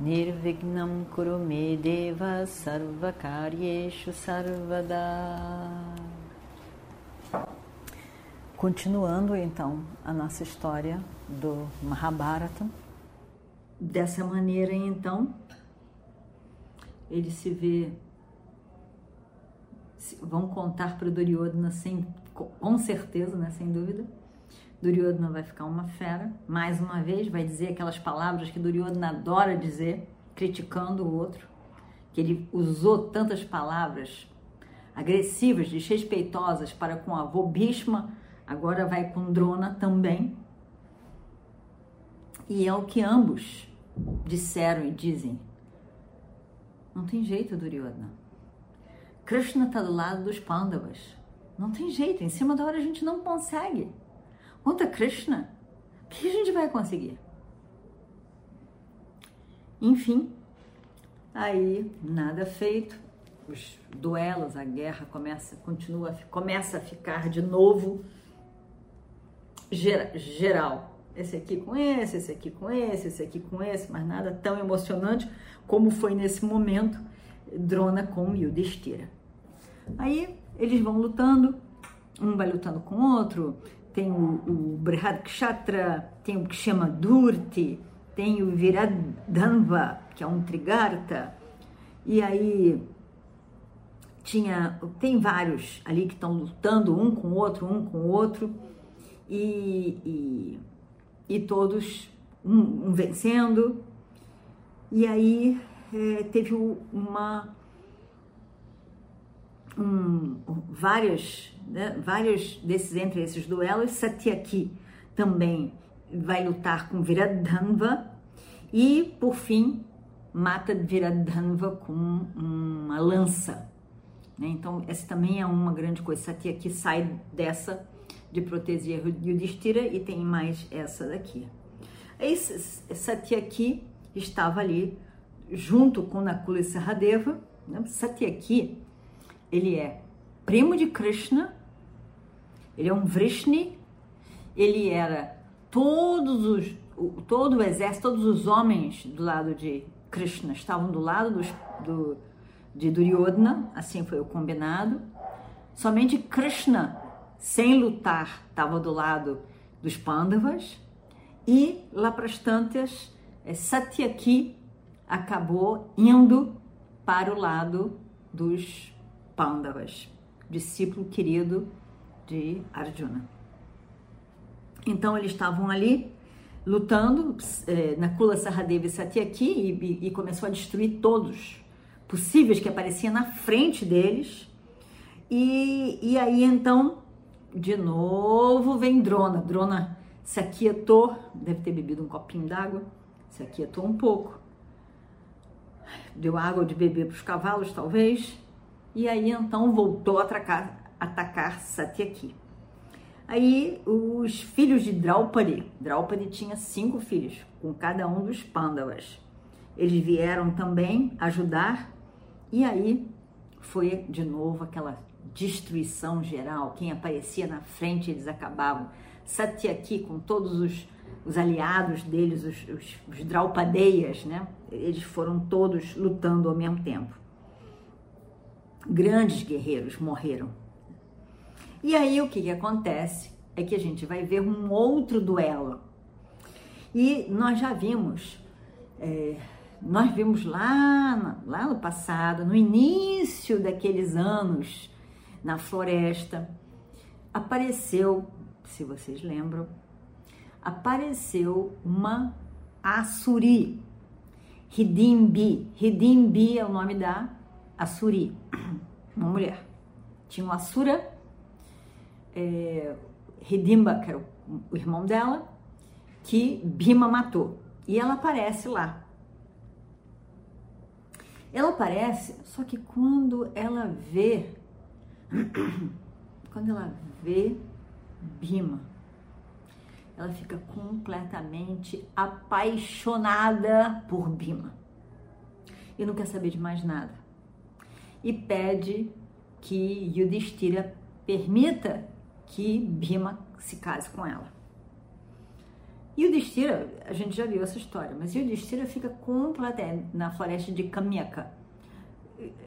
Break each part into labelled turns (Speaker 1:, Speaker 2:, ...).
Speaker 1: Nirvignam Kurume Deva Sarvakaryeshu Sarvada Continuando então a nossa história do Mahabharata. Dessa maneira, então, ele se vê. Vão contar para o Duryodhana sem, com certeza, né, sem dúvida. Duryodhana vai ficar uma fera, mais uma vez, vai dizer aquelas palavras que Duryodhana adora dizer, criticando o outro, que ele usou tantas palavras agressivas, desrespeitosas para com a avô Bhishma, agora vai com Drona também. E é o que ambos disseram e dizem. Não tem jeito, Duryodhana. Krishna está do lado dos Pandavas. Não tem jeito, em cima da hora a gente não consegue. Conta Krishna, o que a gente vai conseguir? Enfim, aí nada feito. Os duelos, a guerra começa, continua, começa a ficar de novo geral. Esse aqui com esse, esse aqui com esse, esse aqui com esse, mas nada tão emocionante como foi nesse momento Drona com Yudhishthira. Aí eles vão lutando, um vai lutando com o outro, tem o, o Brihadkshatra, tem o que chama Durti, tem o Viradhanva, que é um Trigarta, e aí tinha, tem vários ali que estão lutando um com o outro, um com o outro, e, e, e todos um, um, vencendo. E aí é, teve uma um, vários, né, vários desses entre esses duelos, Satyaki também vai lutar com Viradhanva e por fim mata Viradhanva com uma lança. Né? Então essa também é uma grande coisa. Satyaki sai dessa de proteger Yudhishthira e tem mais essa daqui. Esse Satyaki estava ali junto com Nakula e Saradeva. Né? Satyaki, ele é primo de Krishna, ele é um Vrishni, ele era todos os, todo o exército, todos os homens do lado de Krishna estavam do lado dos, do, de Duryodhana, assim foi o combinado. Somente Krishna sem lutar, estava do lado dos Pandavas, e lá para as tantas, é, Satyaki acabou indo para o lado dos Pandavas, discípulo querido de Arjuna. Então eles estavam ali lutando é, na Kula Saradeva e Satyaki e, e começou a destruir todos possíveis que apareciam na frente deles. E, e aí então de novo vem Drona. Drona se aquietou, deve ter bebido um copinho d'água, se aquietou um pouco. Deu água de beber para os cavalos, talvez. E aí então voltou a atacar, atacar Satyaki. Aí os filhos de Draupadi, Draupadi tinha cinco filhos, com cada um dos Pandavas. Eles vieram também ajudar, e aí foi de novo aquela destruição geral. Quem aparecia na frente, eles acabavam. Satyaki, com todos os, os aliados deles, os, os, os Draupadeias, né? Eles foram todos lutando ao mesmo tempo. Grandes guerreiros morreram. E aí o que, que acontece é que a gente vai ver um outro duelo. E nós já vimos, é, nós vimos lá, lá no passado, no início daqueles anos na floresta, apareceu, se vocês lembram, apareceu uma Assuri, Hidimbi. Hidimbi é o nome da Assuri, uma mulher. Tinha uma Assura, é, Hidimba, que era o irmão dela, que Bima matou. E ela aparece lá. Ela aparece, só que quando ela vê, quando ela vê Bima, ela fica completamente apaixonada por Bima e não quer saber de mais nada. E pede que Yudhishthira permita que Bima se case com ela. E o Destira, a gente já viu essa história, mas o Destira fica completamente na floresta de Kamyaka.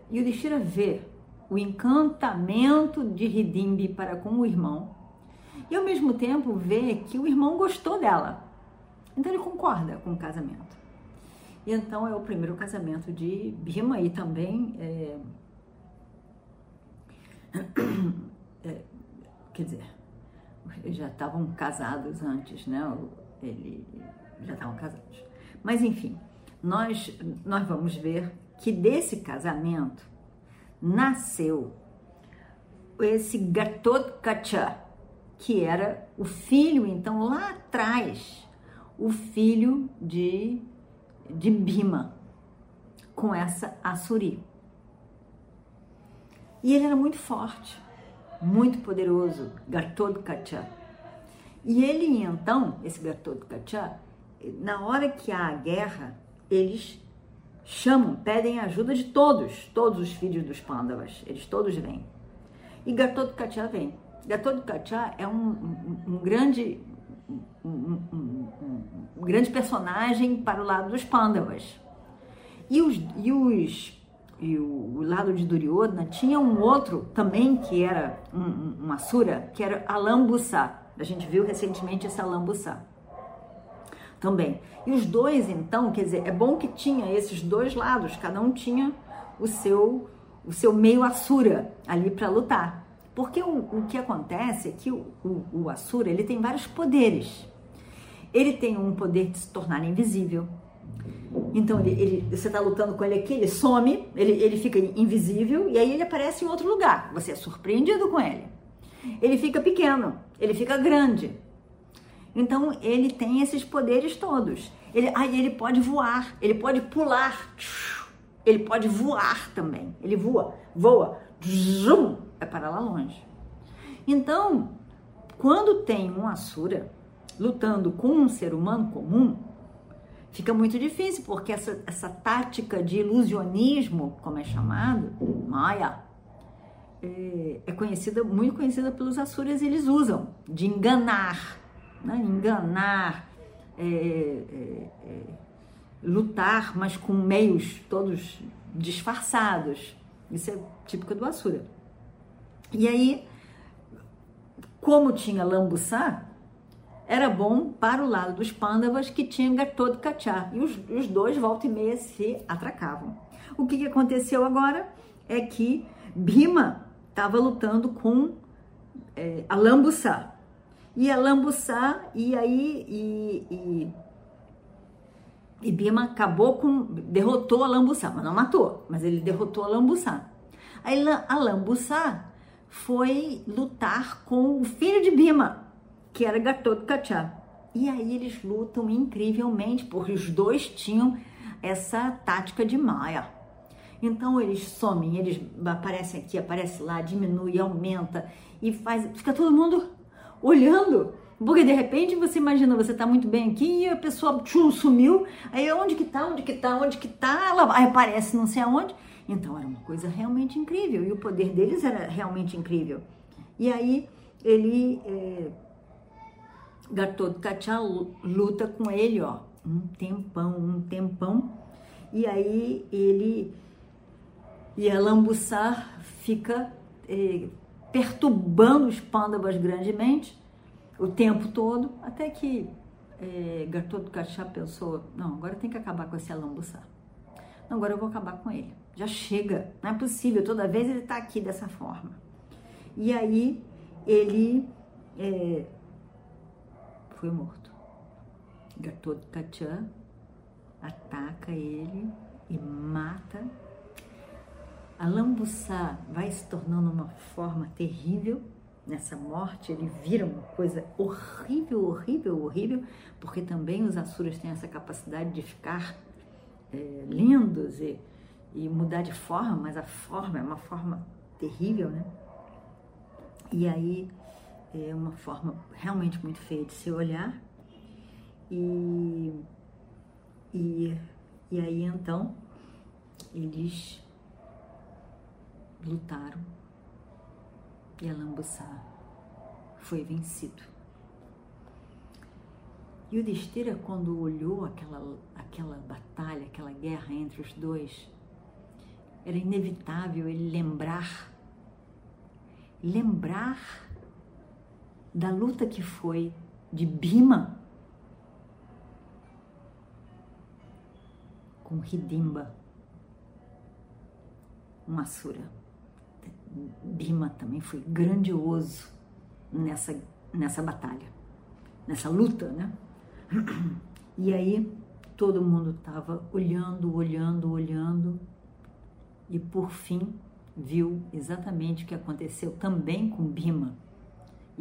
Speaker 1: E o Destira vê o encantamento de Hidimbi para com o irmão e ao mesmo tempo vê que o irmão gostou dela. Então ele concorda com o casamento. E então é o primeiro casamento de Bima e também é, é, quer dizer, já estavam casados antes, né? Ele já estavam casados. Mas enfim, nós nós vamos ver que desse casamento nasceu esse Gatotkacha, que era o filho, então lá atrás, o filho de, de Bima, com essa Assuri. E ele era muito forte muito poderoso, Gatotkacha. E ele então, esse Gatotkacha, na hora que há a guerra, eles chamam, pedem ajuda de todos, todos os filhos dos Pandavas, eles todos vêm. E Gatotkacha vem. Gatotkacha é um, um, um grande um, um, grande personagem para o lado dos Pandavas. E os, e os e o, o, lado de Duryodhana tinha um outro também que era um, um Asura, que era Alambusa. A gente viu recentemente esse Alambusa também. E os dois, então, quer dizer, é bom que tinha esses dois lados, cada um tinha o seu o seu meio Asura ali para lutar. Porque o, o que acontece é que o, o, o Asura ele tem vários poderes. Ele tem um poder de se tornar invisível, então ele, ele, você está lutando com ele aqui, ele some, ele, ele fica invisível e aí ele aparece em outro lugar. Você é surpreendido com ele. Ele fica pequeno, ele fica grande. Então ele tem esses poderes todos. Ele, aí ele pode voar, ele pode pular, ele pode voar também. Ele voa, voa, zoom, é para lá longe. Então, quando tem um Asura lutando com um ser humano comum, fica muito difícil, porque essa, essa tática de ilusionismo, como é chamado, Maya, é, é conhecida, muito conhecida pelos Asuras, eles usam, de enganar, né? enganar, é, é, é, lutar, mas com meios todos disfarçados. Isso é típico do Asura. E aí, como tinha Lambuçá, era bom para o lado dos pândavas que tinha Gatô de Cachá. E os, os, dois, volta e meia, se atracavam. O que, que aconteceu agora é que Bima estava lutando com é, Lambuçá. E a Lambuçá, e aí. E, e, e Bima acabou com. derrotou Lambuçá, mas não matou, mas ele derrotou a Lambuçá. Aí a Lambuçá foi lutar com o filho de Bima, que era Gatot Kacha. E aí eles lutam incrivelmente, porque os dois tinham essa tática de Maia. Então eles somem, eles aparecem aqui, aparecem lá, diminui, aumenta e faz, fica todo mundo olhando. Porque de repente você imagina, você tá muito bem aqui e a pessoa tchum, sumiu. Aí onde que tá? Onde que tá? Onde que tá? Ela aparece não sei aonde. Então era uma coisa realmente incrível e o poder deles era realmente incrível. E aí ele é, Gatot Kacha luta com ele, ó, um tempão, um tempão. E aí ele e a Lambuçar fica eh, perturbando os pândavas grandemente o tempo todo, até que eh, Gatot Kacha pensou, não, agora tem que acabar com esse Alambuçar. Não, agora eu vou acabar com ele. Já chega, não é possível, toda vez ele está aqui dessa forma. E aí ele eh, foi morto. Gatotkacha ataca ele e mata. A lambuçá vai se tornando uma forma terrível nessa morte, ele vira uma coisa horrível, horrível, horrível, porque também os Asuras têm essa capacidade de ficar é, lindos e, e mudar de forma, mas a forma é uma forma terrível, né? E aí é uma forma realmente muito feia de se olhar. E, e, e aí então eles lutaram e Alambuçá foi vencido. E o Destira, quando olhou aquela, aquela batalha, aquela guerra entre os dois, era inevitável ele lembrar, lembrar da luta que foi de Bima com Hidimba, um Asura. Bima também foi grandioso nessa, nessa batalha, nessa luta, né? E aí todo mundo estava olhando, olhando, olhando e por fim viu exatamente o que aconteceu também com Bima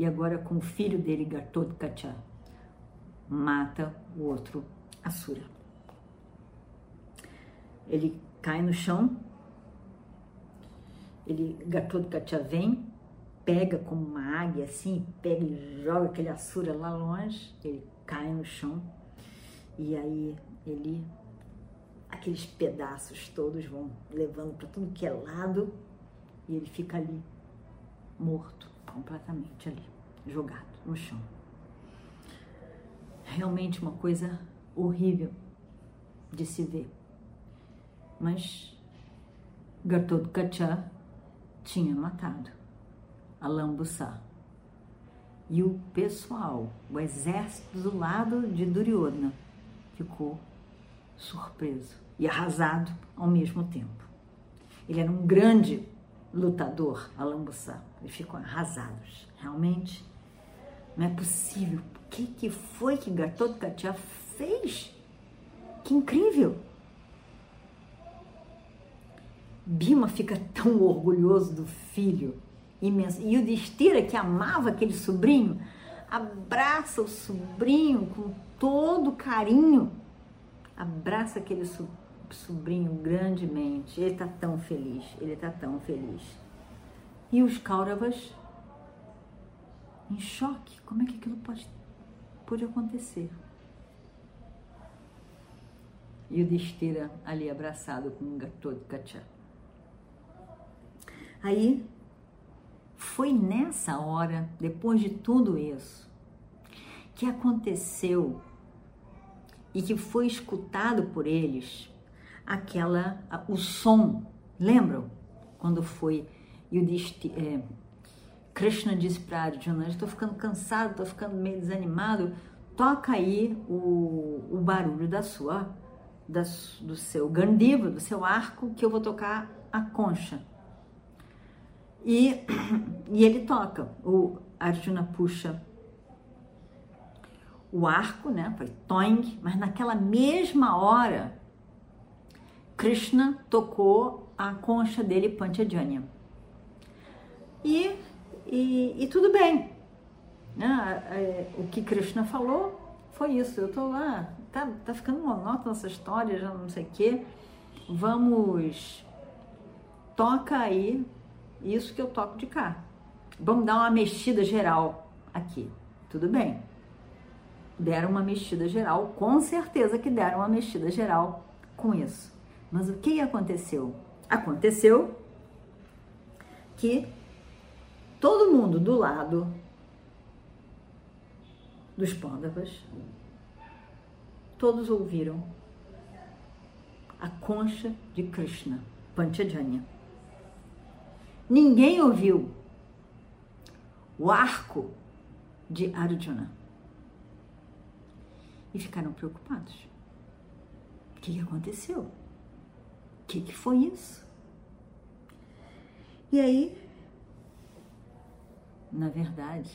Speaker 1: e agora com o filho dele, Gatotkacha. Mata o outro Asura. Ele cai no chão, ele, Gatotkacha vem, pega como uma águia assim, pega e joga aquele Asura lá longe, ele cai no chão e aí ele aqueles pedaços todos vão levando para tudo que é lado e ele fica ali morto completamente ali, jogado no chão. Realmente uma coisa horrível de se ver. Mas Gatotkacha tinha matado a Lambuçá. E o pessoal, o exército do lado de Duryodhana, ficou surpreso e arrasado ao mesmo tempo. Ele era um grande lutador, Alambuçá. Eles ficam arrasados. Realmente, não é possível. O que, que foi que Gatotkacha fez? Que incrível! Bima fica tão orgulhoso do filho imenso. E o Destira, que amava aquele sobrinho, abraça o sobrinho com todo carinho, abraça aquele sobrinho grandemente. Ele está tão feliz, ele está tão feliz. E os Kauravas em choque. Como é que aquilo pode, pode acontecer? E o Destira ali abraçado com um gatô de Kacha. Aí foi nessa hora, depois de tudo isso, que aconteceu e que foi escutado por eles aquela o som. Lembram quando foi e o é, Krishna disse para Arjuna: "Estou ficando cansado, estou ficando meio desanimado. Toca aí o, o barulho da sua da, do seu gandiva, do seu arco, que eu vou tocar a concha." E, e ele toca. O Arjuna puxa o arco, né? Foi toing, mas naquela mesma hora, Krishna tocou a concha dele, Panchajanya. E, e, e tudo bem. Né? O que Krishna falou foi isso. Eu tô lá, tá, tá ficando monótona essa história, já não sei o quê. Vamos, toca aí isso que eu toco de cá. Vamos dar uma mexida geral aqui. Tudo bem. Deram uma mexida geral, com certeza que deram uma mexida geral com isso. Mas o que aconteceu? Aconteceu que todo mundo do lado dos Pândavas, todos ouviram a concha de Krishna, Panchajanya. Ninguém ouviu o arco de Arjuna. E ficaram preocupados. O que, aconteceu? Que, que foi isso? E aí, na verdade,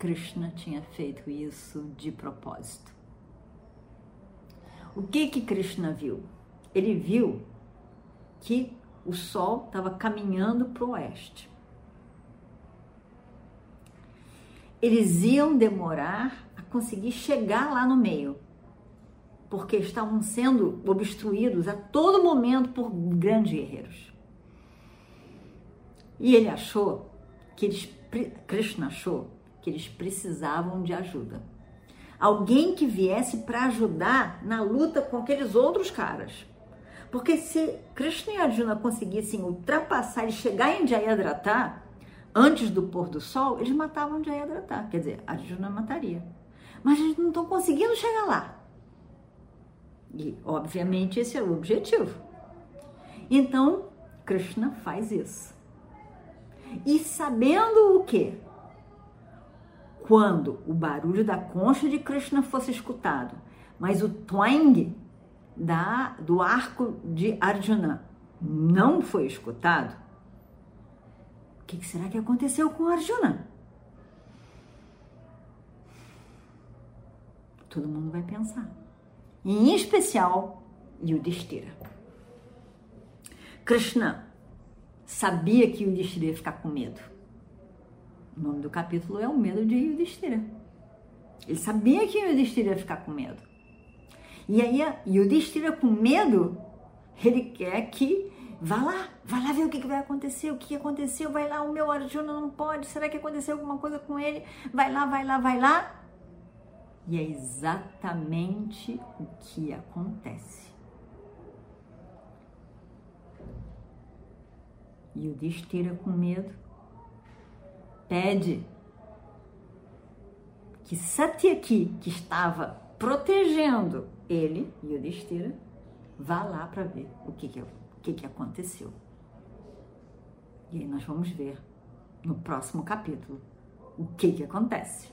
Speaker 1: Krishna tinha feito isso de propósito. O que que Krishna viu? Ele viu que o sol estava caminhando para o oeste. Eles iam demorar a conseguir chegar lá no meio. Porque estavam sendo obstruídos a todo momento por grandes guerreiros. E ele achou que eles, Krishna achou que eles precisavam de ajuda. Alguém que viesse para ajudar na luta com aqueles outros caras. Porque se Krishna e Arjuna conseguissem ultrapassar e chegar em Jayadratha antes do pôr do sol, eles matavam Jayadratha. Quer dizer, Arjuna mataria. Mas eles não estão conseguindo chegar lá. E, obviamente, esse é o objetivo. Então, Krishna faz isso. E sabendo o que? Quando o barulho da concha de Krishna fosse escutado, mas o twang da, do arco de Arjuna não foi escutado, o que será que aconteceu com Arjuna? Todo mundo vai pensar em especial Yudhishthira. Krishna sabia que Yudhishthira ia ficar com medo. O nome do capítulo é o medo de Yudhishthira. Ele sabia que Yudhishthira ia ficar com medo. E aí, Yudhishthira com medo, ele quer que vá lá, vá lá ver o que, vai acontecer, o que aconteceu, vai lá, o meu Arjuna não pode, será que aconteceu alguma coisa com ele? Vai lá, vai lá, vai lá. E é exatamente o que acontece. E o Destira, com medo, pede que Satyaki, que estava protegendo ele, e o Destira, vá lá para ver o que, que, o que, que aconteceu. E aí nós vamos ver no próximo capítulo o que, que acontece.